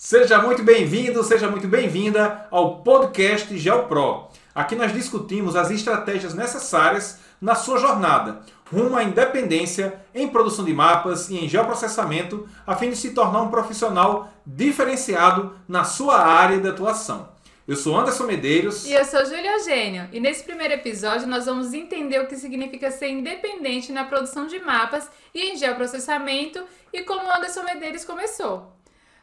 Seja muito bem-vindo, seja muito bem-vinda ao podcast GeoPro. Aqui nós discutimos as estratégias necessárias na sua jornada rumo à independência em produção de mapas e em geoprocessamento, a fim de se tornar um profissional diferenciado na sua área de atuação. Eu sou Anderson Medeiros. E eu sou Júlia Eugênio. E nesse primeiro episódio nós vamos entender o que significa ser independente na produção de mapas e em geoprocessamento e como Anderson Medeiros começou.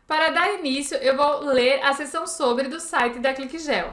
Para dar início, eu vou ler a seção sobre do site da ClickGel.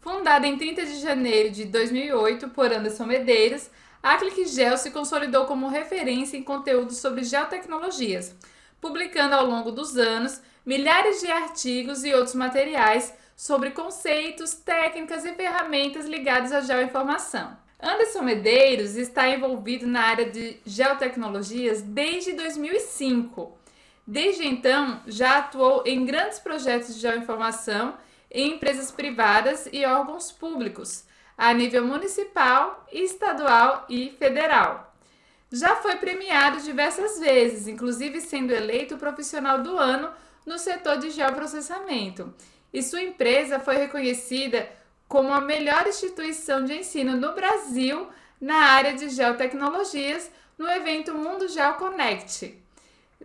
Fundada em 30 de janeiro de 2008 por Anderson Medeiros, a ClickGel se consolidou como referência em conteúdo sobre geotecnologias, publicando ao longo dos anos milhares de artigos e outros materiais sobre conceitos, técnicas e ferramentas ligadas à geoinformação. Anderson Medeiros está envolvido na área de geotecnologias desde 2005. Desde então, já atuou em grandes projetos de geoinformação em empresas privadas e órgãos públicos, a nível municipal, estadual e federal. Já foi premiado diversas vezes, inclusive sendo eleito profissional do ano no setor de geoprocessamento, e sua empresa foi reconhecida como a melhor instituição de ensino no Brasil na área de geotecnologias no evento Mundo GeoConnect,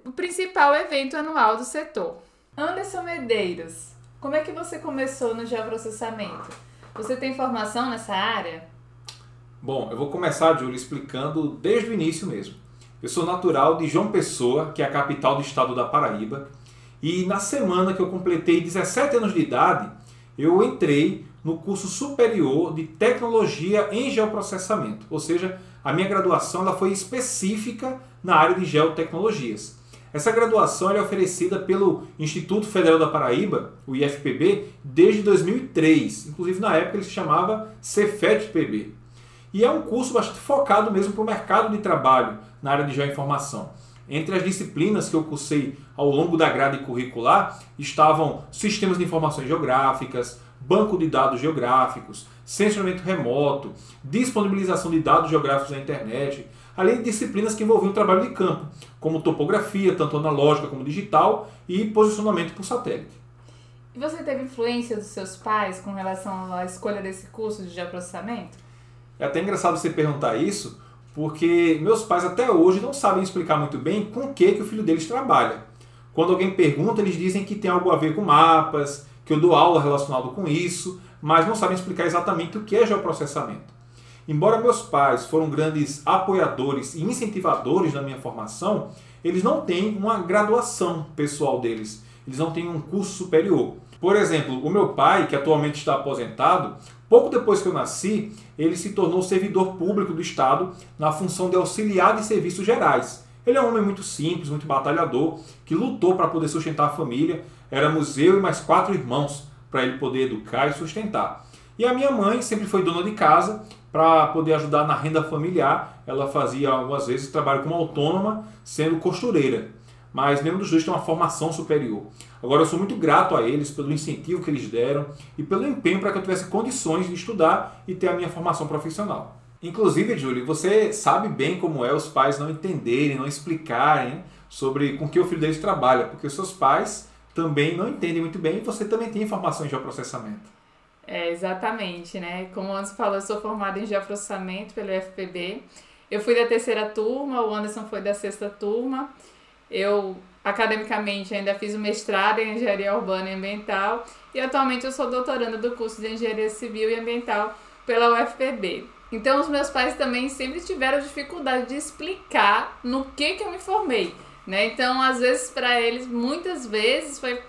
o principal evento anual do setor. Anderson Medeiros, como é que você começou no geoprocessamento? Você tem formação nessa área? Bom, eu vou começar, Júlio, explicando desde o início mesmo. Eu sou natural de João Pessoa, que é a capital do estado da Paraíba, e na semana que eu completei 17 anos de idade, eu entrei no curso superior de tecnologia em geoprocessamento, ou seja, a minha graduação ela foi específica na área de geotecnologias. Essa graduação é oferecida pelo Instituto Federal da Paraíba, o IFPB, desde 2003. Inclusive, na época, ele se chamava Cefet-PB. E é um curso bastante focado mesmo para o mercado de trabalho na área de geoinformação. Entre as disciplinas que eu cursei ao longo da grade curricular estavam sistemas de informações geográficas, banco de dados geográficos, censuramento remoto, disponibilização de dados geográficos na internet, além de disciplinas que envolviam trabalho de campo, como topografia, tanto analógica como digital, e posicionamento por satélite. E você teve influência dos seus pais com relação à escolha desse curso de geoprocessamento? É até engraçado você perguntar isso, porque meus pais até hoje não sabem explicar muito bem com o que, que o filho deles trabalha. Quando alguém pergunta, eles dizem que tem algo a ver com mapas, que eu dou aula relacionado com isso, mas não sabem explicar exatamente o que é geoprocessamento. Embora meus pais foram grandes apoiadores e incentivadores da minha formação, eles não têm uma graduação pessoal deles, eles não têm um curso superior. Por exemplo, o meu pai, que atualmente está aposentado, pouco depois que eu nasci, ele se tornou servidor público do Estado na função de auxiliar de serviços gerais. Ele é um homem muito simples, muito batalhador, que lutou para poder sustentar a família. Éramos eu e mais quatro irmãos para ele poder educar e sustentar. E a minha mãe sempre foi dona de casa para poder ajudar na renda familiar. Ela fazia algumas vezes trabalho como autônoma, sendo costureira. Mas nenhum dos dois tem uma formação superior. Agora eu sou muito grato a eles pelo incentivo que eles deram e pelo empenho para que eu tivesse condições de estudar e ter a minha formação profissional. Inclusive, Júlio, você sabe bem como é os pais não entenderem, não explicarem sobre com que o filho deles trabalha, porque os seus pais também não entendem muito bem e você também tem informação em geoprocessamento. É, exatamente, né? Como o Anderson falou, eu sou formada em geoprocessamento pelo FPB. Eu fui da terceira turma, o Anderson foi da sexta turma. Eu, academicamente, ainda fiz o mestrado em Engenharia Urbana e Ambiental. E atualmente eu sou doutoranda do curso de Engenharia Civil e Ambiental pela UFPB. Então, os meus pais também sempre tiveram dificuldade de explicar no que, que eu me formei. Né? Então, às vezes, para eles, muitas vezes, foi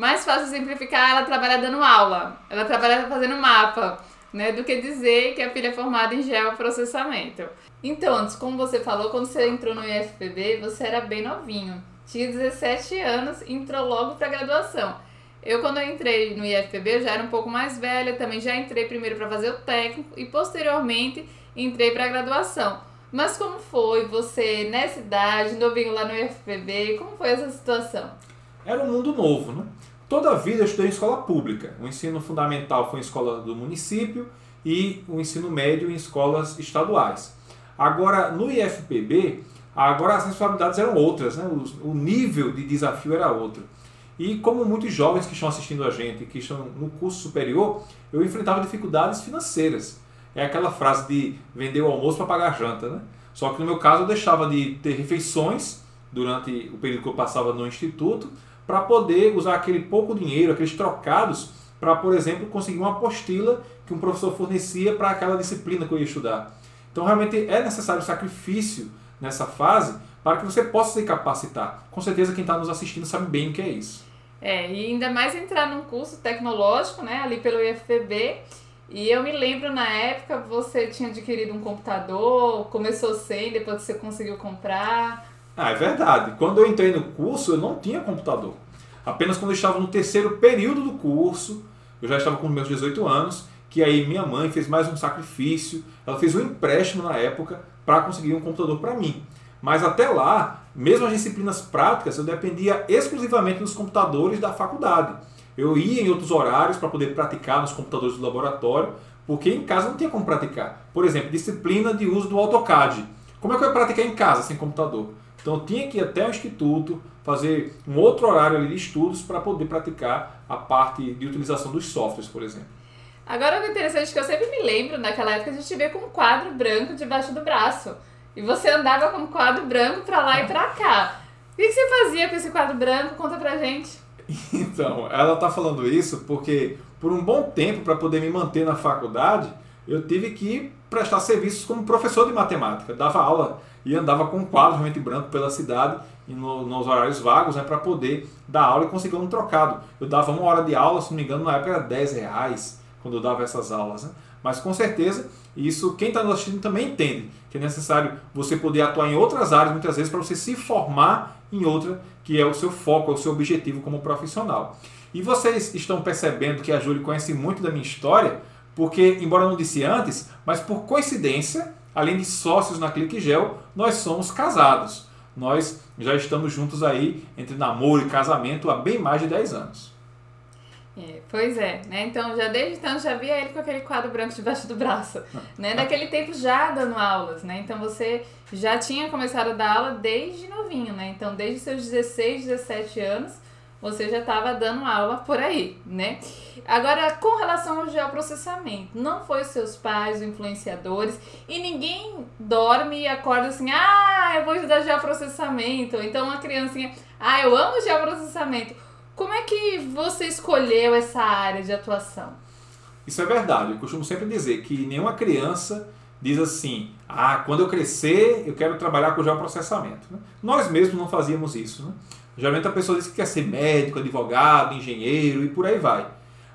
mais fácil simplificar ela trabalhar dando aula, ela trabalha fazendo mapa, né, do que dizer que a filha é formada em geoprocessamento. Então, antes, como você falou, quando você entrou no IFPB, você era bem novinho. Tinha 17 anos, entrou logo para graduação. Eu, quando eu entrei no IFPB, eu já era um pouco mais velha, também já entrei primeiro para fazer o técnico e posteriormente entrei para a graduação. Mas como foi você, nessa idade, novinho lá no IFPB, como foi essa situação? Era um mundo novo, né? Toda a vida eu estudei em escola pública. O ensino fundamental foi em escola do município e o ensino médio em escolas estaduais. Agora, no IFPB, agora as responsabilidades eram outras, né? o nível de desafio era outro. E como muitos jovens que estão assistindo a gente, que estão no curso superior, eu enfrentava dificuldades financeiras. É aquela frase de vender o almoço para pagar a janta, né? Só que no meu caso eu deixava de ter refeições durante o período que eu passava no instituto para poder usar aquele pouco dinheiro, aqueles trocados, para, por exemplo, conseguir uma apostila que um professor fornecia para aquela disciplina que eu ia estudar. Então, realmente é necessário sacrifício nessa fase para que você possa se capacitar. Com certeza, quem está nos assistindo sabe bem o que é isso. É, e ainda mais entrar num curso tecnológico, né, ali pelo IFPB. E eu me lembro na época você tinha adquirido um computador, começou sem, depois você conseguiu comprar. Ah, é verdade. Quando eu entrei no curso, eu não tinha computador. Apenas quando eu estava no terceiro período do curso, eu já estava com meus 18 anos, que aí minha mãe fez mais um sacrifício, ela fez um empréstimo na época para conseguir um computador para mim. Mas até lá, mesmo as disciplinas práticas, eu dependia exclusivamente dos computadores da faculdade. Eu ia em outros horários para poder praticar nos computadores do laboratório, porque em casa não tinha como praticar. Por exemplo, disciplina de uso do AutoCAD. Como é que eu ia praticar em casa sem computador? Então eu tinha que ir até o instituto, fazer um outro horário ali de estudos para poder praticar a parte de utilização dos softwares, por exemplo. Agora o interessante é que eu sempre me lembro, naquela época a gente via com um quadro branco debaixo do braço. E você andava com um quadro branco para lá e para cá. O que você fazia com esse quadro branco? Conta pra gente. Então, ela tá falando isso porque por um bom tempo, para poder me manter na faculdade, eu tive que prestar serviços como professor de matemática. Dava aula e andava com um quadro realmente branco pela cidade e no, nos horários vagos né, para poder dar aula e conseguir um trocado. Eu dava uma hora de aula, se não me engano, na época era 10 reais quando eu dava essas aulas. Né? Mas com certeza, isso quem está nos assistindo também entende que é necessário você poder atuar em outras áreas muitas vezes para você se formar em outra que é o seu foco, é o seu objetivo como profissional. E vocês estão percebendo que a Júlia conhece muito da minha história, porque, embora não disse antes, mas por coincidência, além de sócios na Clique Gel, nós somos casados. Nós já estamos juntos aí entre namoro e casamento há bem mais de 10 anos. É, pois é, né? Então já desde então já via ele com aquele quadro branco debaixo do braço, né? Naquele tempo já dando aulas, né? Então você já tinha começado a dar aula desde novinho, né? Então desde seus 16, 17 anos você já estava dando aula por aí, né? Agora, com relação ao geoprocessamento, não foi seus pais, influenciadores, e ninguém dorme e acorda assim, ah, eu vou estudar geoprocessamento. Então uma criancinha, ah, eu amo geoprocessamento como é que você escolheu essa área de atuação? Isso é verdade. Eu costumo sempre dizer que nenhuma criança diz assim: ah, quando eu crescer, eu quero trabalhar com geoprocessamento. Né? Nós mesmos não fazíamos isso. Né? Geralmente a pessoa diz que quer ser médico, advogado, engenheiro e por aí vai.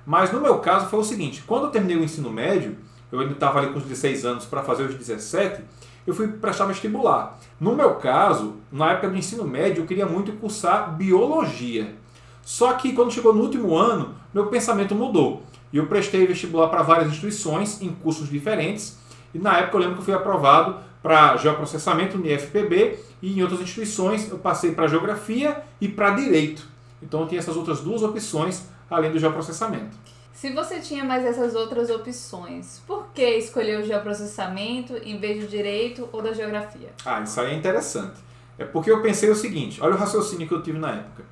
Mas no meu caso foi o seguinte: quando eu terminei o ensino médio, eu ainda estava ali com os 16 anos para fazer os 17, eu fui prestar vestibular. No meu caso, na época do ensino médio, eu queria muito cursar biologia. Só que quando chegou no último ano, meu pensamento mudou. E eu prestei vestibular para várias instituições em cursos diferentes. E na época eu lembro que eu fui aprovado para geoprocessamento no IFPB e em outras instituições eu passei para geografia e para direito. Então eu tinha essas outras duas opções além do geoprocessamento. Se você tinha mais essas outras opções, por que escolheu o geoprocessamento em vez do direito ou da geografia? Ah, isso aí é interessante. É porque eu pensei o seguinte: olha o raciocínio que eu tive na época.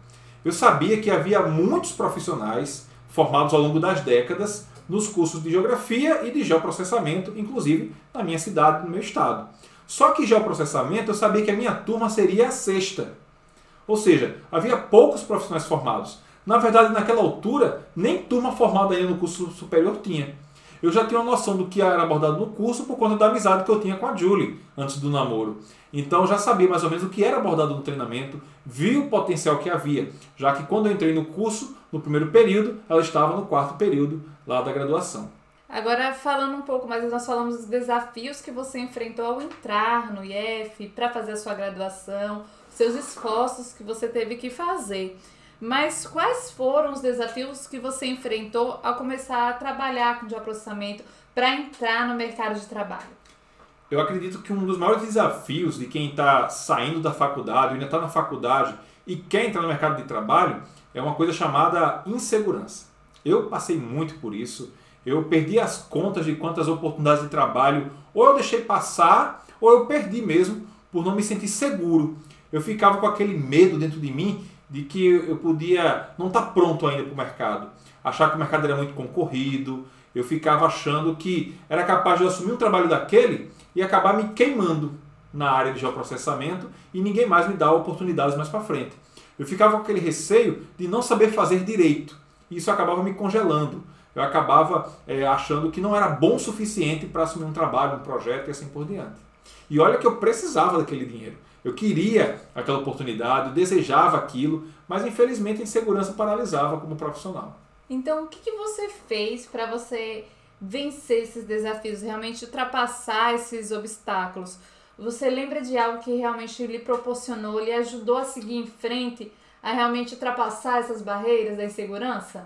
Eu sabia que havia muitos profissionais formados ao longo das décadas nos cursos de geografia e de geoprocessamento, inclusive na minha cidade, no meu estado. Só que geoprocessamento eu sabia que a minha turma seria a sexta. Ou seja, havia poucos profissionais formados. Na verdade, naquela altura, nem turma formada ainda no curso superior tinha. Eu já tinha uma noção do que era abordado no curso por conta da amizade que eu tinha com a Julie antes do namoro. Então eu já sabia mais ou menos o que era abordado no treinamento, vi o potencial que havia, já que quando eu entrei no curso, no primeiro período, ela estava no quarto período lá da graduação. Agora, falando um pouco mais, nós falamos dos desafios que você enfrentou ao entrar no IF, para fazer a sua graduação, seus esforços que você teve que fazer. Mas quais foram os desafios que você enfrentou ao começar a trabalhar com geoprocessamento para entrar no mercado de trabalho? Eu acredito que um dos maiores desafios de quem está saindo da faculdade, ainda está na faculdade e quer entrar no mercado de trabalho é uma coisa chamada insegurança. Eu passei muito por isso. Eu perdi as contas de quantas oportunidades de trabalho ou eu deixei passar ou eu perdi mesmo por não me sentir seguro. Eu ficava com aquele medo dentro de mim de que eu podia não estar tá pronto ainda para o mercado, achar que o mercado era muito concorrido, eu ficava achando que era capaz de assumir um trabalho daquele e acabar me queimando na área de geoprocessamento e ninguém mais me dá oportunidades mais para frente. Eu ficava com aquele receio de não saber fazer direito. E isso acabava me congelando. Eu acabava é, achando que não era bom o suficiente para assumir um trabalho, um projeto e assim por diante. E olha que eu precisava daquele dinheiro. Eu queria aquela oportunidade, eu desejava aquilo, mas infelizmente a insegurança paralisava como profissional. Então, o que, que você fez para você vencer esses desafios, realmente ultrapassar esses obstáculos? Você lembra de algo que realmente lhe proporcionou, lhe ajudou a seguir em frente, a realmente ultrapassar essas barreiras da insegurança?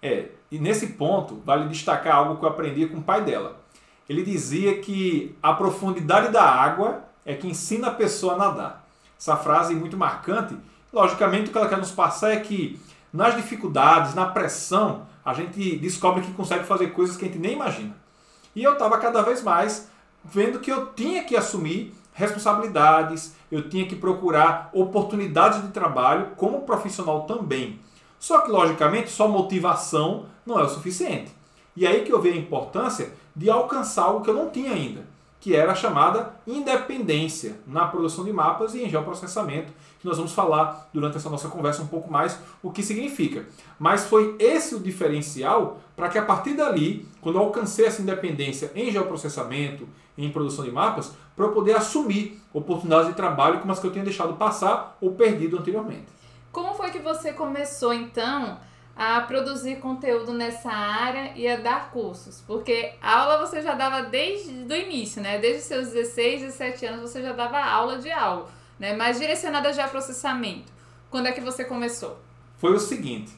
É, e nesse ponto vale destacar algo que eu aprendi com o pai dela. Ele dizia que a profundidade da água é que ensina a pessoa a nadar. Essa frase é muito marcante. Logicamente, o que ela quer nos passar é que nas dificuldades, na pressão, a gente descobre que consegue fazer coisas que a gente nem imagina. E eu estava cada vez mais vendo que eu tinha que assumir responsabilidades, eu tinha que procurar oportunidades de trabalho como profissional também. Só que, logicamente, só motivação não é o suficiente. E aí que eu vejo a importância de alcançar algo que eu não tinha ainda, que era a chamada independência na produção de mapas e em geoprocessamento, que nós vamos falar durante essa nossa conversa um pouco mais o que significa. Mas foi esse o diferencial para que a partir dali, quando eu alcancei essa independência em geoprocessamento, em produção de mapas, para eu poder assumir oportunidades de trabalho como as que eu tinha deixado passar ou perdido anteriormente. Como foi que você começou então a produzir conteúdo nessa área e a dar cursos? Porque aula você já dava desde o início, né? Desde seus 16, 17 anos você já dava aula de algo, né? Mas direcionada já a processamento. Quando é que você começou? Foi o seguinte,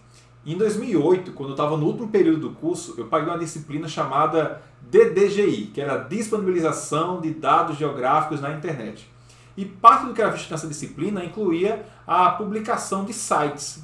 em 2008, quando eu estava no último período do curso, eu paguei uma disciplina chamada DDGI, que era Disponibilização de Dados Geográficos na Internet. E parte do que era visto nessa disciplina incluía a publicação de sites.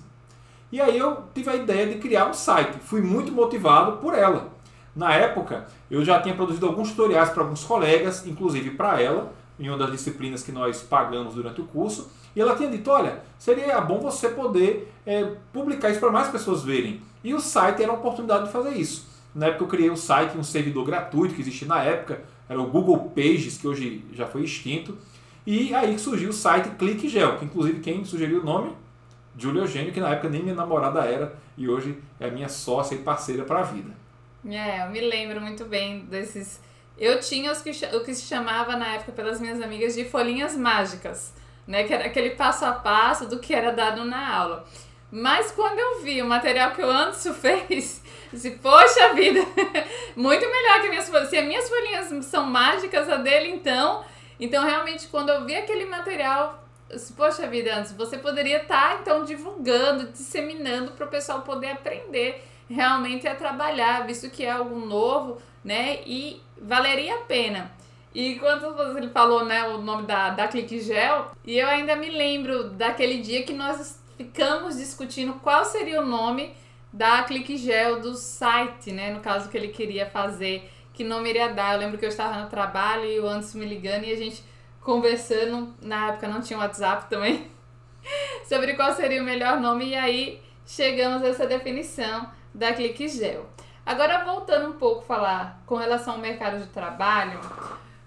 E aí eu tive a ideia de criar um site. Fui muito motivado por ela. Na época, eu já tinha produzido alguns tutoriais para alguns colegas, inclusive para ela, em uma das disciplinas que nós pagamos durante o curso. E ela tinha dito: olha, seria bom você poder é, publicar isso para mais pessoas verem. E o site era a oportunidade de fazer isso. Na época eu criei um site, um servidor gratuito que existia na época, era o Google Pages, que hoje já foi extinto. E aí surgiu o site ClickGel, que inclusive quem sugeriu o nome? Júlio Eugênio, que na época nem minha namorada era e hoje é minha sócia e parceira para a vida. É, eu me lembro muito bem desses. Eu tinha os que, o que se chamava na época pelas minhas amigas de folhinhas mágicas, né? Que era aquele passo a passo do que era dado na aula. Mas quando eu vi o material que o Anderson fez, disse, poxa vida, muito melhor que minhas folhinhas. Se as minhas folhinhas são mágicas, a dele então então, realmente, quando eu vi aquele material, poxa vida, antes você poderia estar, tá, então, divulgando, disseminando para o pessoal poder aprender realmente a trabalhar, visto que é algo novo, né? E valeria a pena. E quando ele falou, né, o nome da, da ClickGel, e eu ainda me lembro daquele dia que nós ficamos discutindo qual seria o nome da ClickGel do site, né, no caso que ele queria fazer que nome iria dar. Eu lembro que eu estava no trabalho e o Anderson me ligando e a gente conversando. Na época não tinha WhatsApp também. sobre qual seria o melhor nome. E aí chegamos a essa definição da ClickGel. Agora, voltando um pouco falar com relação ao mercado de trabalho.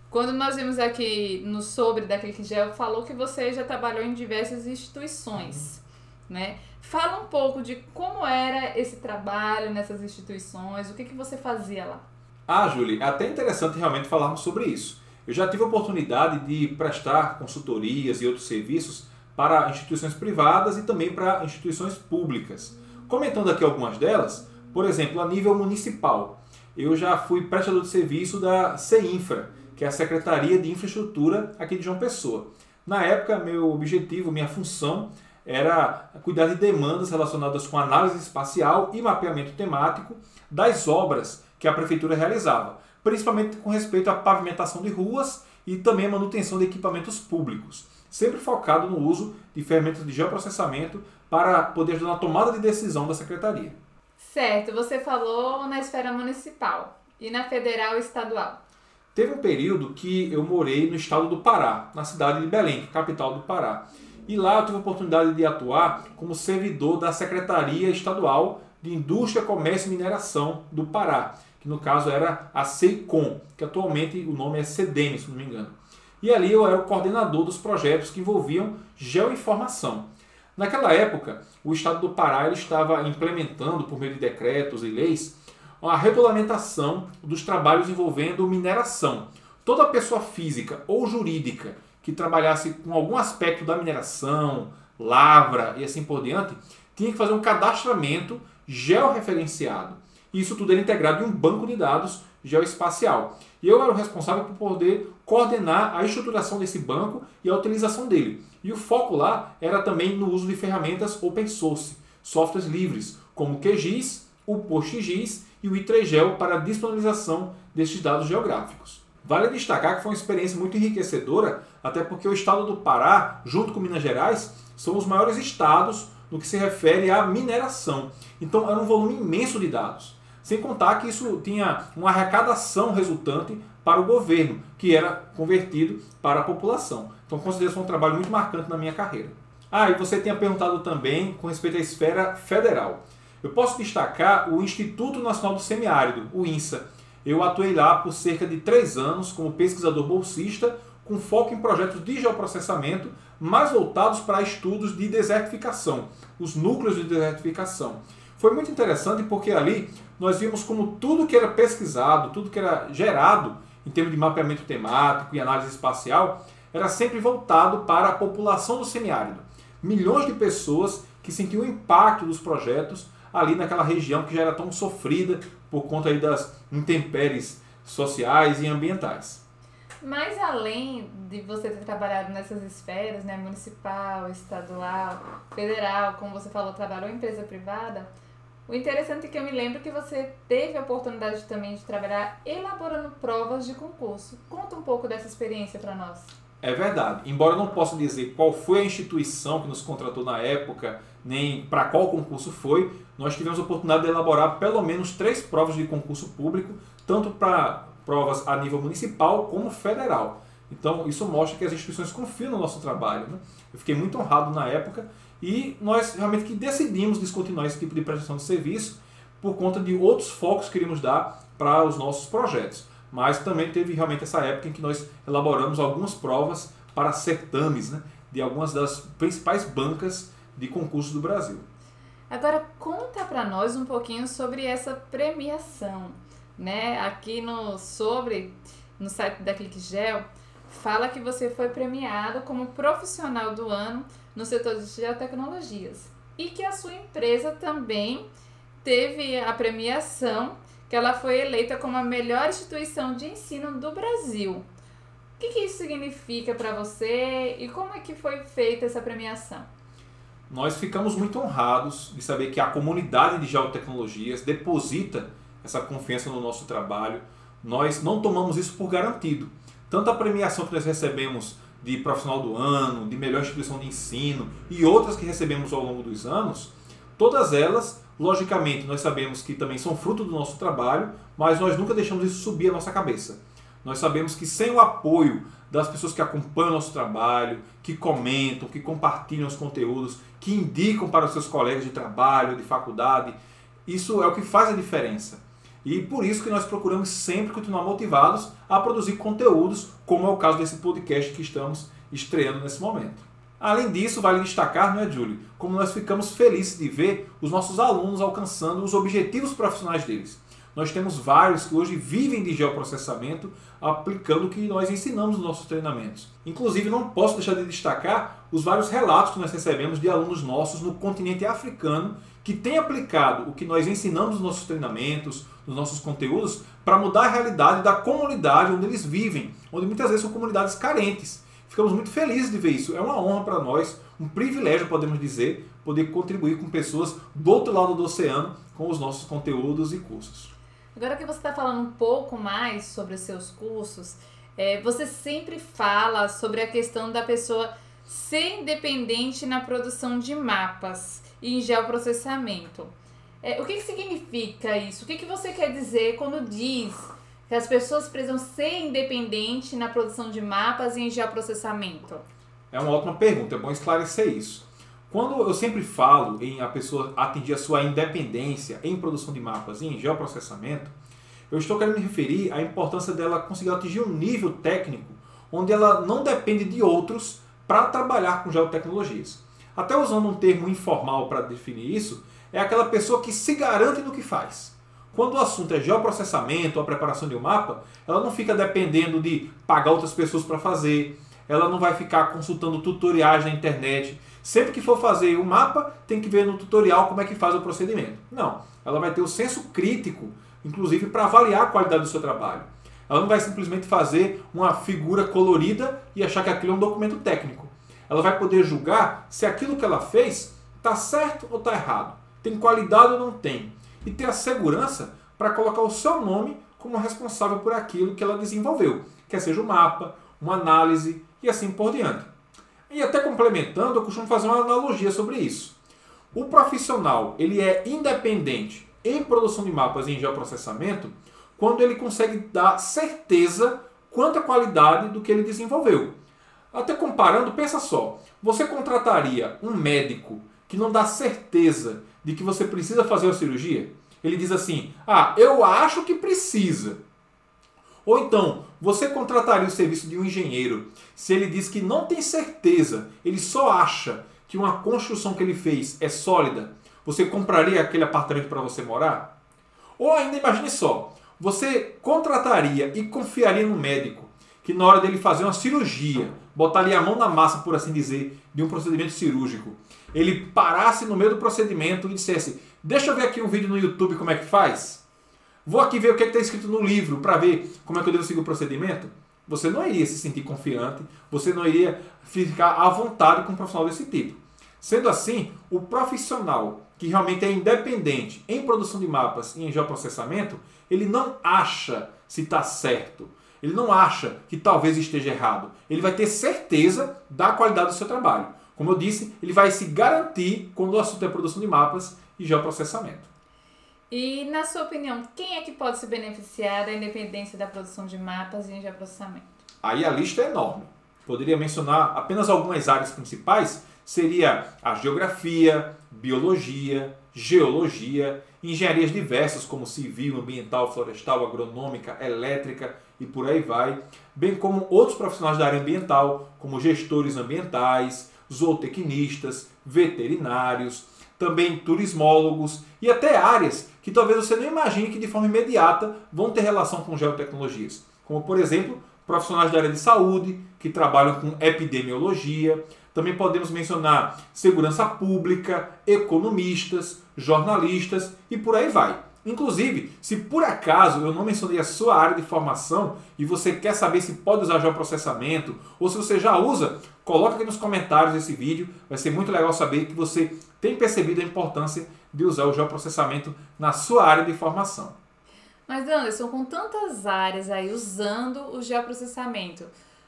Quando nós vimos aqui no sobre da ClickGel, falou que você já trabalhou em diversas instituições, né? Fala um pouco de como era esse trabalho nessas instituições, o que, que você fazia lá. Ah, Julie, é até interessante realmente falarmos sobre isso. Eu já tive a oportunidade de prestar consultorias e outros serviços para instituições privadas e também para instituições públicas. Comentando aqui algumas delas, por exemplo, a nível municipal, eu já fui prestador de serviço da CEINFRA, que é a Secretaria de Infraestrutura aqui de João Pessoa. Na época, meu objetivo, minha função era cuidar de demandas relacionadas com análise espacial e mapeamento temático das obras que a prefeitura realizava, principalmente com respeito à pavimentação de ruas e também a manutenção de equipamentos públicos, sempre focado no uso de ferramentas de geoprocessamento para poder ajudar na tomada de decisão da secretaria. Certo, você falou na esfera municipal e na federal e estadual. Teve um período que eu morei no estado do Pará, na cidade de Belém, capital do Pará. E lá eu tive a oportunidade de atuar como servidor da Secretaria Estadual de Indústria, Comércio e Mineração do Pará, que no caso era a SEICOM, que atualmente o nome é CEDEM, se não me engano. E ali eu era o coordenador dos projetos que envolviam geoinformação. Naquela época, o Estado do Pará estava implementando, por meio de decretos e leis, a regulamentação dos trabalhos envolvendo mineração. Toda pessoa física ou jurídica que trabalhasse com algum aspecto da mineração, lavra e assim por diante, tinha que fazer um cadastramento georreferenciado. Isso tudo era integrado em um banco de dados geoespacial. E eu era o responsável por poder coordenar a estruturação desse banco e a utilização dele. E o foco lá era também no uso de ferramentas open source, softwares livres, como o QGIS, o PostGIS e o I3GEL para a disponibilização desses dados geográficos. Vale destacar que foi uma experiência muito enriquecedora, até porque o estado do Pará, junto com Minas Gerais, são os maiores estados no que se refere à mineração. Então era um volume imenso de dados. Sem contar que isso tinha uma arrecadação resultante para o governo, que era convertido para a população. Então considero isso um trabalho muito marcante na minha carreira. Ah, e você tinha perguntado também com respeito à esfera federal. Eu posso destacar o Instituto Nacional do Semiárido, o INSA. Eu atuei lá por cerca de três anos como pesquisador bolsista, com foco em projetos de geoprocessamento, mais voltados para estudos de desertificação, os núcleos de desertificação. Foi muito interessante porque ali nós vimos como tudo que era pesquisado, tudo que era gerado em termos de mapeamento temático e análise espacial, era sempre voltado para a população do semiárido. Milhões de pessoas que sentiam o impacto dos projetos ali naquela região que já era tão sofrida por conta aí das intempéries sociais e ambientais. Mas além de você ter trabalhado nessas esferas, né, municipal, estadual, federal, como você falou, trabalhou em empresa privada, o interessante é que eu me lembro que você teve a oportunidade também de trabalhar elaborando provas de concurso. Conta um pouco dessa experiência para nós. É verdade. Embora eu não possa dizer qual foi a instituição que nos contratou na época, nem para qual concurso foi, nós tivemos a oportunidade de elaborar pelo menos três provas de concurso público, tanto para provas a nível municipal como federal. Então, isso mostra que as instituições confiam no nosso trabalho. Né? Eu fiquei muito honrado na época e nós realmente que decidimos descontinuar esse tipo de prestação de serviço por conta de outros focos que queríamos dar para os nossos projetos. Mas também teve realmente essa época em que nós elaboramos algumas provas para certames né, de algumas das principais bancas de concursos do Brasil. Agora conta para nós um pouquinho sobre essa premiação, né? Aqui no sobre no site da ClickGel fala que você foi premiado como profissional do ano no setor de geotecnologias e que a sua empresa também teve a premiação que ela foi eleita como a melhor instituição de ensino do Brasil. O que, que isso significa para você e como é que foi feita essa premiação? Nós ficamos muito honrados de saber que a comunidade de geotecnologias deposita essa confiança no nosso trabalho. Nós não tomamos isso por garantido. Tanto a premiação que nós recebemos de profissional do ano, de melhor instituição de ensino e outras que recebemos ao longo dos anos, todas elas, logicamente, nós sabemos que também são fruto do nosso trabalho, mas nós nunca deixamos isso subir a nossa cabeça. Nós sabemos que sem o apoio das pessoas que acompanham o nosso trabalho, que comentam, que compartilham os conteúdos, que indicam para os seus colegas de trabalho, de faculdade, isso é o que faz a diferença. E por isso que nós procuramos sempre continuar motivados a produzir conteúdos, como é o caso desse podcast que estamos estreando nesse momento. Além disso, vale destacar, não é, Júlio, como nós ficamos felizes de ver os nossos alunos alcançando os objetivos profissionais deles. Nós temos vários que hoje vivem de geoprocessamento aplicando o que nós ensinamos nos nossos treinamentos. Inclusive, não posso deixar de destacar os vários relatos que nós recebemos de alunos nossos no continente africano que têm aplicado o que nós ensinamos nos nossos treinamentos, nos nossos conteúdos, para mudar a realidade da comunidade onde eles vivem, onde muitas vezes são comunidades carentes. Ficamos muito felizes de ver isso. É uma honra para nós, um privilégio, podemos dizer, poder contribuir com pessoas do outro lado do oceano com os nossos conteúdos e cursos. Agora que você está falando um pouco mais sobre os seus cursos, é, você sempre fala sobre a questão da pessoa ser independente na produção de mapas e em geoprocessamento. É, o que, que significa isso? O que, que você quer dizer quando diz que as pessoas precisam ser independentes na produção de mapas e em geoprocessamento? É uma ótima pergunta, é bom esclarecer isso. Quando eu sempre falo em a pessoa atingir a sua independência em produção de mapas e em geoprocessamento, eu estou querendo me referir à importância dela conseguir atingir um nível técnico onde ela não depende de outros para trabalhar com geotecnologias. Até usando um termo informal para definir isso, é aquela pessoa que se garante no que faz. Quando o assunto é geoprocessamento, a preparação de um mapa, ela não fica dependendo de pagar outras pessoas para fazer, ela não vai ficar consultando tutoriais na internet. Sempre que for fazer o um mapa, tem que ver no tutorial como é que faz o procedimento. Não, ela vai ter o senso crítico, inclusive para avaliar a qualidade do seu trabalho. Ela não vai simplesmente fazer uma figura colorida e achar que aquilo é um documento técnico. Ela vai poder julgar se aquilo que ela fez está certo ou está errado, tem qualidade ou não tem, e ter a segurança para colocar o seu nome como responsável por aquilo que ela desenvolveu, quer seja o mapa, uma análise e assim por diante. E até complementando, eu costumo fazer uma analogia sobre isso. O profissional ele é independente em produção de mapas e em geoprocessamento quando ele consegue dar certeza quanto à qualidade do que ele desenvolveu. Até comparando, pensa só, você contrataria um médico que não dá certeza de que você precisa fazer a cirurgia? Ele diz assim: "Ah, eu acho que precisa". Ou então, você contrataria o serviço de um engenheiro se ele diz que não tem certeza, ele só acha que uma construção que ele fez é sólida? Você compraria aquele apartamento para você morar? Ou ainda imagine só, você contrataria e confiaria no médico que na hora dele fazer uma cirurgia, botaria a mão na massa, por assim dizer, de um procedimento cirúrgico, ele parasse no meio do procedimento e dissesse: Deixa eu ver aqui um vídeo no YouTube como é que faz. Vou aqui ver o que é está escrito no livro para ver como é que eu devo seguir o procedimento. Você não iria se sentir confiante, você não iria ficar à vontade com um profissional desse tipo. Sendo assim, o profissional que realmente é independente em produção de mapas e em geoprocessamento, ele não acha se está certo. Ele não acha que talvez esteja errado. Ele vai ter certeza da qualidade do seu trabalho. Como eu disse, ele vai se garantir quando o assunto é produção de mapas e geoprocessamento. E, na sua opinião, quem é que pode se beneficiar da independência da produção de mapas e geoprocessamento? Aí a lista é enorme. Poderia mencionar apenas algumas áreas principais, seria a geografia, biologia, geologia, engenharias diversas como civil, ambiental, florestal, agronômica, elétrica e por aí vai, bem como outros profissionais da área ambiental, como gestores ambientais, zootecnistas, veterinários, também turismólogos e até áreas que talvez você não imagine que de forma imediata vão ter relação com geotecnologias, como por exemplo, profissionais da área de saúde que trabalham com epidemiologia, também podemos mencionar segurança pública, economistas, jornalistas e por aí vai. Inclusive, se por acaso eu não mencionei a sua área de formação e você quer saber se pode usar geoprocessamento ou se você já usa, coloca aqui nos comentários esse vídeo. Vai ser muito legal saber que você tem percebido a importância de usar o geoprocessamento na sua área de formação. Mas Anderson, com tantas áreas aí usando o geoprocessamento,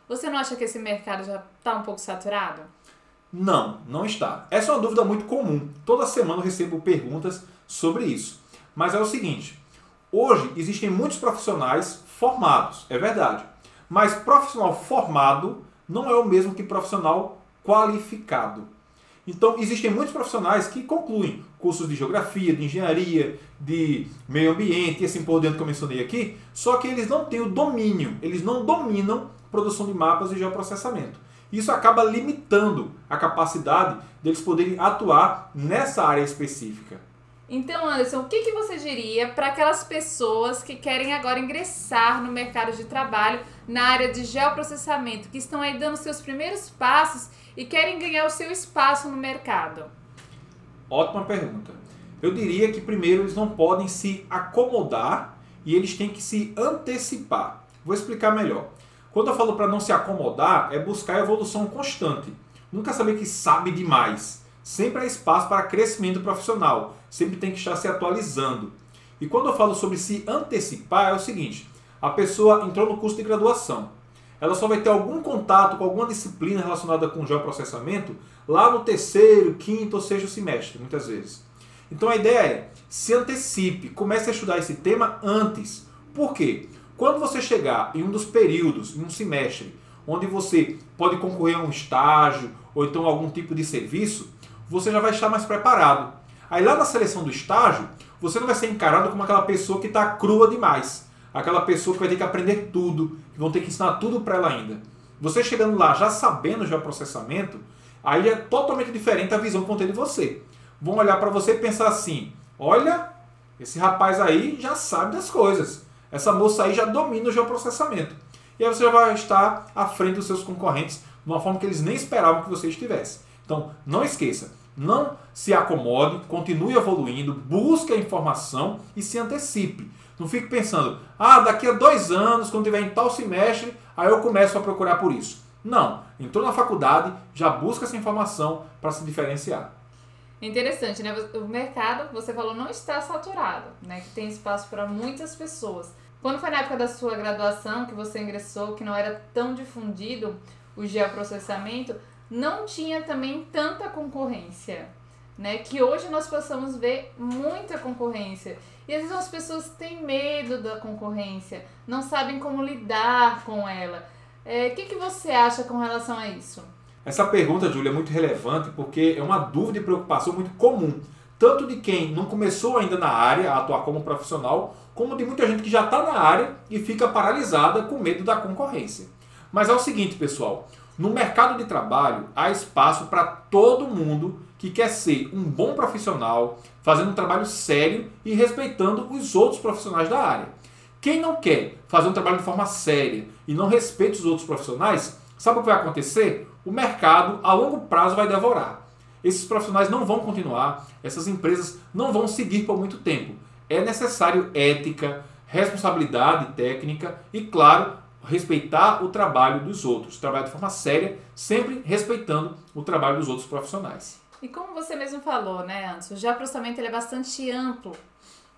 você não acha que esse mercado já está um pouco saturado? Não, não está. Essa é uma dúvida muito comum. Toda semana eu recebo perguntas sobre isso. Mas é o seguinte: hoje existem muitos profissionais formados, é verdade. Mas profissional formado não é o mesmo que profissional qualificado. Então, existem muitos profissionais que concluem cursos de geografia, de engenharia, de meio ambiente e assim por diante que eu mencionei aqui, só que eles não têm o domínio, eles não dominam produção de mapas e geoprocessamento. Isso acaba limitando a capacidade deles poderem atuar nessa área específica. Então, Anderson, o que, que você diria para aquelas pessoas que querem agora ingressar no mercado de trabalho na área de geoprocessamento, que estão aí dando seus primeiros passos e querem ganhar o seu espaço no mercado? Ótima pergunta. Eu diria que primeiro eles não podem se acomodar e eles têm que se antecipar. Vou explicar melhor. Quando eu falo para não se acomodar, é buscar evolução constante. Nunca saber que sabe demais. Sempre há espaço para crescimento profissional. Sempre tem que estar se atualizando. E quando eu falo sobre se antecipar, é o seguinte: a pessoa entrou no curso de graduação. Ela só vai ter algum contato com alguma disciplina relacionada com geoprocessamento lá no terceiro, quinto ou sexto semestre, muitas vezes. Então a ideia é se antecipe, comece a estudar esse tema antes. Por quê? Quando você chegar em um dos períodos, em um semestre, onde você pode concorrer a um estágio ou então algum tipo de serviço, você já vai estar mais preparado. Aí lá na seleção do estágio, você não vai ser encarado como aquela pessoa que está crua demais. Aquela pessoa que vai ter que aprender tudo, que vão ter que ensinar tudo para ela ainda. Você chegando lá já sabendo já o processamento, aí é totalmente diferente a visão que vão ter de você. Vão olhar para você e pensar assim: olha, esse rapaz aí já sabe das coisas. Essa moça aí já domina o geoprocessamento. E aí você já vai estar à frente dos seus concorrentes de uma forma que eles nem esperavam que você estivesse. Então, não esqueça, não se acomode, continue evoluindo, busque a informação e se antecipe. Não fique pensando, ah, daqui a dois anos, quando tiver em tal semestre, aí eu começo a procurar por isso. Não, entrou na faculdade, já busca essa informação para se diferenciar. Interessante, né? O mercado, você falou, não está saturado, né? Que tem espaço para muitas pessoas. Quando foi na época da sua graduação que você ingressou, que não era tão difundido o geoprocessamento, não tinha também tanta concorrência, né? Que hoje nós possamos ver muita concorrência. E às vezes as pessoas têm medo da concorrência, não sabem como lidar com ela. O é, que, que você acha com relação a isso? Essa pergunta, Júlia, é muito relevante porque é uma dúvida e preocupação muito comum, tanto de quem não começou ainda na área a atuar como profissional, como de muita gente que já está na área e fica paralisada com medo da concorrência. Mas é o seguinte, pessoal: no mercado de trabalho há espaço para todo mundo que quer ser um bom profissional, fazendo um trabalho sério e respeitando os outros profissionais da área. Quem não quer fazer um trabalho de forma séria e não respeita os outros profissionais, sabe o que vai acontecer? O mercado a longo prazo vai devorar. Esses profissionais não vão continuar, essas empresas não vão seguir por muito tempo. É necessário ética, responsabilidade técnica e, claro, respeitar o trabalho dos outros. Trabalhar de forma séria, sempre respeitando o trabalho dos outros profissionais. E como você mesmo falou, né, Anderson, o geoprocessamento ele é bastante amplo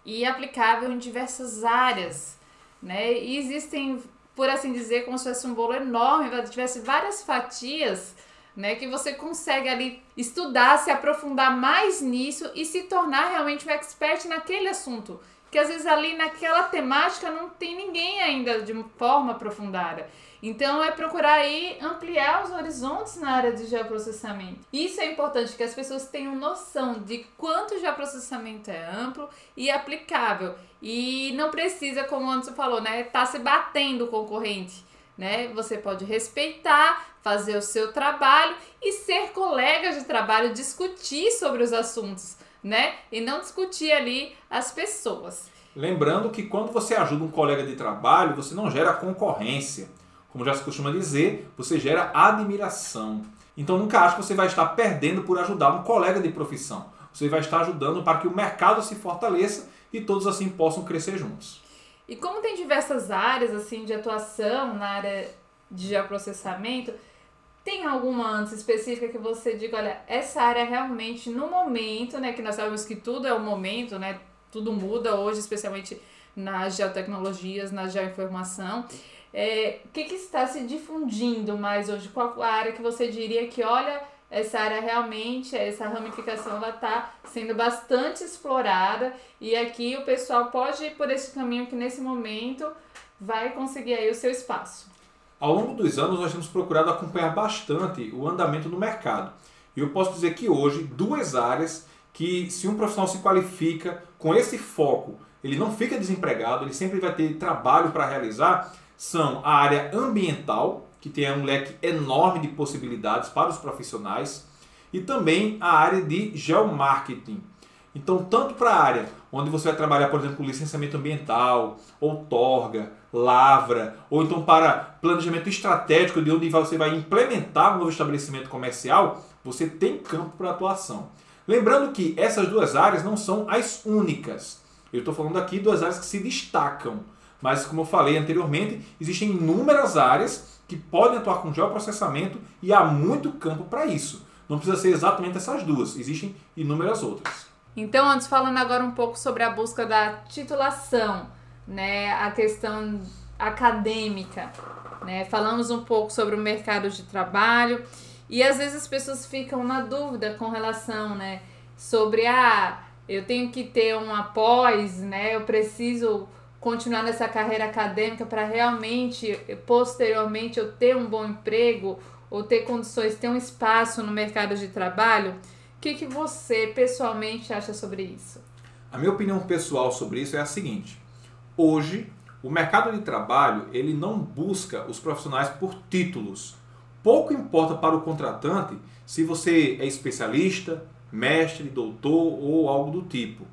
e aplicável em diversas áreas. Né? E existem por assim dizer, como se fosse um bolo enorme, tivesse várias fatias, né, que você consegue ali estudar, se aprofundar mais nisso e se tornar realmente um expert naquele assunto. Que às vezes ali naquela temática não tem ninguém ainda de forma aprofundada. Então é procurar aí ampliar os horizontes na área de geoprocessamento. Isso é importante que as pessoas tenham noção de quanto o geoprocessamento é amplo e aplicável. E não precisa, como o Anderson falou, né, tá se batendo o concorrente. Né? Você pode respeitar, fazer o seu trabalho e ser colega de trabalho, discutir sobre os assuntos, né? E não discutir ali as pessoas. Lembrando que quando você ajuda um colega de trabalho, você não gera concorrência. Como já se costuma dizer, você gera admiração. Então nunca acho que você vai estar perdendo por ajudar um colega de profissão. Você vai estar ajudando para que o mercado se fortaleça e todos assim possam crescer juntos. E como tem diversas áreas assim de atuação na área de geoprocessamento, tem alguma antes específica que você diga, olha, essa área realmente no momento, né, que nós sabemos que tudo é o momento, né, tudo muda hoje, especialmente nas geotecnologias, na geoinformação. É, o que, que está se difundindo mais hoje? Qual a área que você diria que, olha, essa área realmente, essa ramificação, ela está sendo bastante explorada e aqui o pessoal pode ir por esse caminho que nesse momento vai conseguir aí o seu espaço. Ao longo dos anos nós temos procurado acompanhar bastante o andamento do mercado. E eu posso dizer que hoje duas áreas que se um profissional se qualifica com esse foco, ele não fica desempregado, ele sempre vai ter trabalho para realizar, são a área ambiental, que tem um leque enorme de possibilidades para os profissionais, e também a área de geomarketing. Então, tanto para a área onde você vai trabalhar, por exemplo, licenciamento ambiental, outorga, lavra, ou então para planejamento estratégico de onde você vai implementar um novo estabelecimento comercial, você tem campo para atuação. Lembrando que essas duas áreas não são as únicas. Eu estou falando aqui duas áreas que se destacam. Mas, como eu falei anteriormente, existem inúmeras áreas que podem atuar com geoprocessamento e há muito campo para isso. Não precisa ser exatamente essas duas, existem inúmeras outras. Então, antes falando agora um pouco sobre a busca da titulação, né, a questão acadêmica, né? Falamos um pouco sobre o mercado de trabalho e às vezes as pessoas ficam na dúvida com relação, né, sobre ah, eu tenho que ter um após, né? Eu preciso continuar nessa carreira acadêmica para realmente, posteriormente, eu ter um bom emprego ou ter condições, ter um espaço no mercado de trabalho? O que, que você pessoalmente acha sobre isso? A minha opinião pessoal sobre isso é a seguinte: hoje o mercado de trabalho ele não busca os profissionais por títulos. Pouco importa para o contratante se você é especialista, mestre, doutor ou algo do tipo.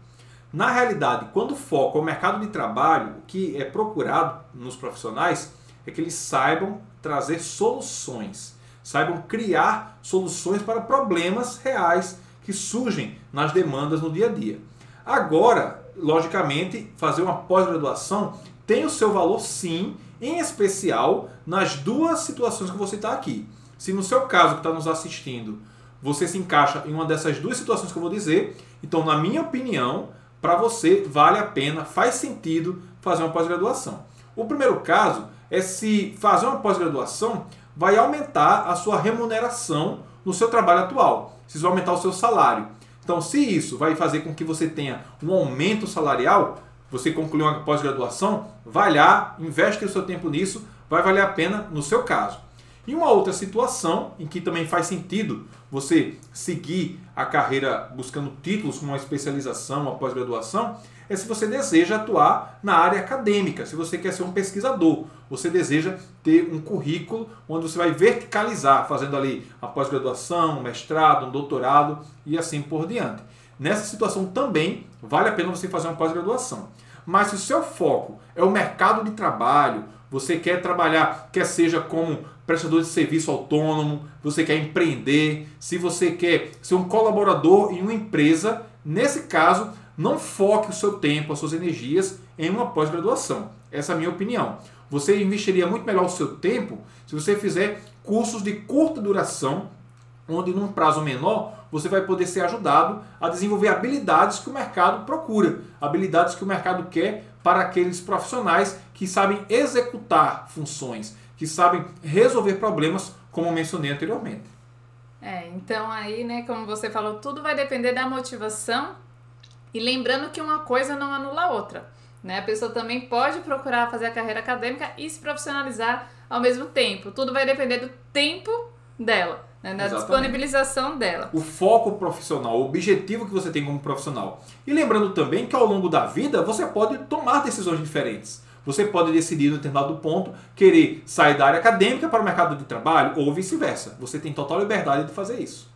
Na realidade, quando é o mercado de trabalho, o que é procurado nos profissionais é que eles saibam trazer soluções, saibam criar soluções para problemas reais que surgem nas demandas no dia a dia. Agora, logicamente, fazer uma pós-graduação tem o seu valor sim, em especial nas duas situações que você está aqui. Se no seu caso que está nos assistindo, você se encaixa em uma dessas duas situações que eu vou dizer, então, na minha opinião, para você vale a pena, faz sentido fazer uma pós-graduação. O primeiro caso é se fazer uma pós-graduação vai aumentar a sua remuneração no seu trabalho atual, se vai aumentar o seu salário. Então, se isso vai fazer com que você tenha um aumento salarial, você concluiu uma pós-graduação, vai lá, investe o seu tempo nisso, vai valer a pena no seu caso. E uma outra situação em que também faz sentido você seguir a carreira buscando títulos uma especialização, uma pós-graduação, é se você deseja atuar na área acadêmica, se você quer ser um pesquisador, você deseja ter um currículo onde você vai verticalizar, fazendo ali a pós-graduação, um mestrado, um doutorado e assim por diante. Nessa situação também vale a pena você fazer uma pós-graduação. Mas se o seu foco é o mercado de trabalho, você quer trabalhar, quer seja como prestador de serviço autônomo, você quer empreender, se você quer ser um colaborador em uma empresa, nesse caso, não foque o seu tempo, as suas energias em uma pós-graduação. Essa é a minha opinião. Você investiria muito melhor o seu tempo se você fizer cursos de curta duração, onde num prazo menor você vai poder ser ajudado a desenvolver habilidades que o mercado procura, habilidades que o mercado quer para aqueles profissionais que sabem executar funções, que sabem resolver problemas, como mencionei anteriormente. É, então aí, né, como você falou, tudo vai depender da motivação e lembrando que uma coisa não anula a outra. Né? A pessoa também pode procurar fazer a carreira acadêmica e se profissionalizar ao mesmo tempo. Tudo vai depender do tempo dela né, Exatamente. disponibilização dela. O foco profissional, o objetivo que você tem como profissional. E lembrando também que ao longo da vida você pode tomar decisões diferentes. Você pode decidir, no determinado ponto, querer sair da área acadêmica para o mercado de trabalho ou vice-versa. Você tem total liberdade de fazer isso.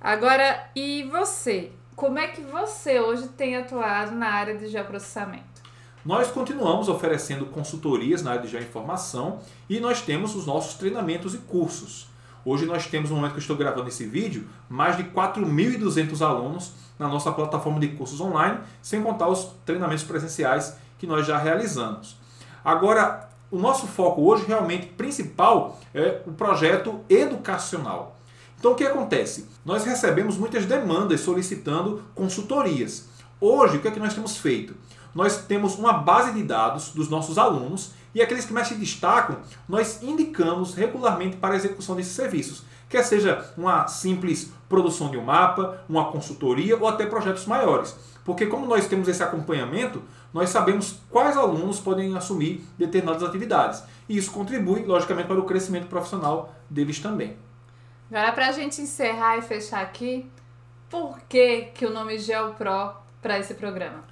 Agora, e você? Como é que você hoje tem atuado na área de geoprocessamento? Nós continuamos oferecendo consultorias na área de geoinformação e nós temos os nossos treinamentos e cursos. Hoje nós temos, no momento que eu estou gravando esse vídeo, mais de 4.200 alunos na nossa plataforma de cursos online, sem contar os treinamentos presenciais que nós já realizamos. Agora, o nosso foco hoje realmente principal é o projeto educacional. Então o que acontece? Nós recebemos muitas demandas solicitando consultorias. Hoje, o que é que nós temos feito? Nós temos uma base de dados dos nossos alunos e aqueles que mais se destacam, nós indicamos regularmente para a execução desses serviços, quer seja uma simples produção de um mapa, uma consultoria ou até projetos maiores. Porque como nós temos esse acompanhamento, nós sabemos quais alunos podem assumir determinadas atividades. E isso contribui, logicamente, para o crescimento profissional deles também. Agora, para a gente encerrar e fechar aqui, por que, que o nome GeoPro para esse programa?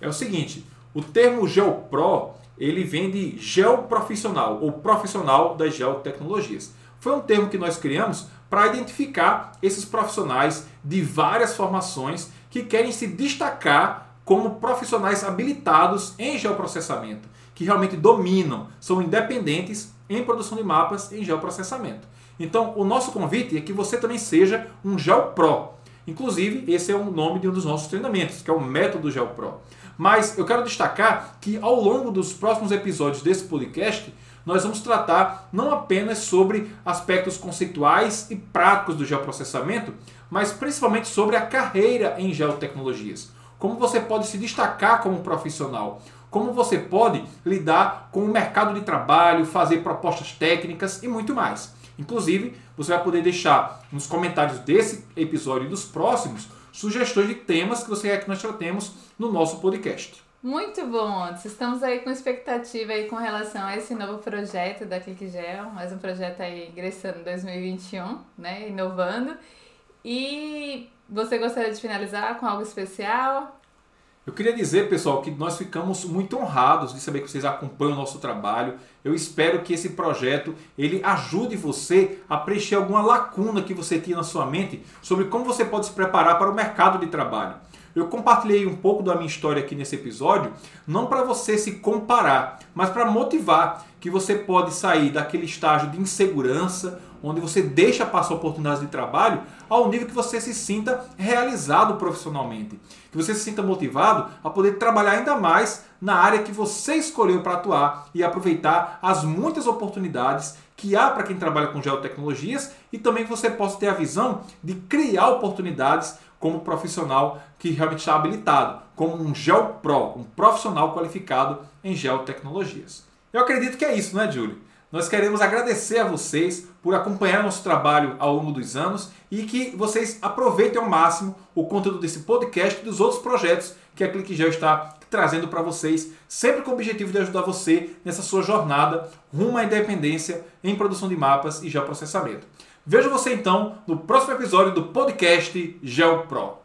É o seguinte, o termo GeoPro ele vem de geoprofissional ou profissional das geotecnologias. Foi um termo que nós criamos para identificar esses profissionais de várias formações que querem se destacar como profissionais habilitados em geoprocessamento, que realmente dominam, são independentes em produção de mapas em geoprocessamento. Então, o nosso convite é que você também seja um GeoPro. Inclusive, esse é o nome de um dos nossos treinamentos, que é o método GeoPro. Mas eu quero destacar que ao longo dos próximos episódios desse podcast, nós vamos tratar não apenas sobre aspectos conceituais e práticos do geoprocessamento, mas principalmente sobre a carreira em geotecnologias. Como você pode se destacar como profissional, como você pode lidar com o mercado de trabalho, fazer propostas técnicas e muito mais. Inclusive, você vai poder deixar nos comentários desse episódio e dos próximos sugestões de temas que você quer que nós tratemos no nosso podcast. Muito bom. Estamos aí com expectativa aí com relação a esse novo projeto da ClickGel, mais um projeto aí ingressando em 2021, né, inovando. E você gostaria de finalizar com algo especial? Eu queria dizer, pessoal, que nós ficamos muito honrados de saber que vocês acompanham o nosso trabalho. Eu espero que esse projeto ele ajude você a preencher alguma lacuna que você tinha na sua mente sobre como você pode se preparar para o mercado de trabalho. Eu compartilhei um pouco da minha história aqui nesse episódio, não para você se comparar, mas para motivar que você pode sair daquele estágio de insegurança, onde você deixa passar oportunidades de trabalho, ao nível que você se sinta realizado profissionalmente. Que você se sinta motivado a poder trabalhar ainda mais na área que você escolheu para atuar e aproveitar as muitas oportunidades que há para quem trabalha com geotecnologias e também que você possa ter a visão de criar oportunidades como profissional que realmente está habilitado, como um GeoPro, um profissional qualificado em geotecnologias. Eu acredito que é isso, não é, Julie? Nós queremos agradecer a vocês por acompanhar nosso trabalho ao longo dos anos e que vocês aproveitem ao máximo o conteúdo desse podcast e dos outros projetos que a ClickGel está trazendo para vocês, sempre com o objetivo de ajudar você nessa sua jornada rumo à independência em produção de mapas e geoprocessamento. Vejo você então no próximo episódio do podcast GeoPro.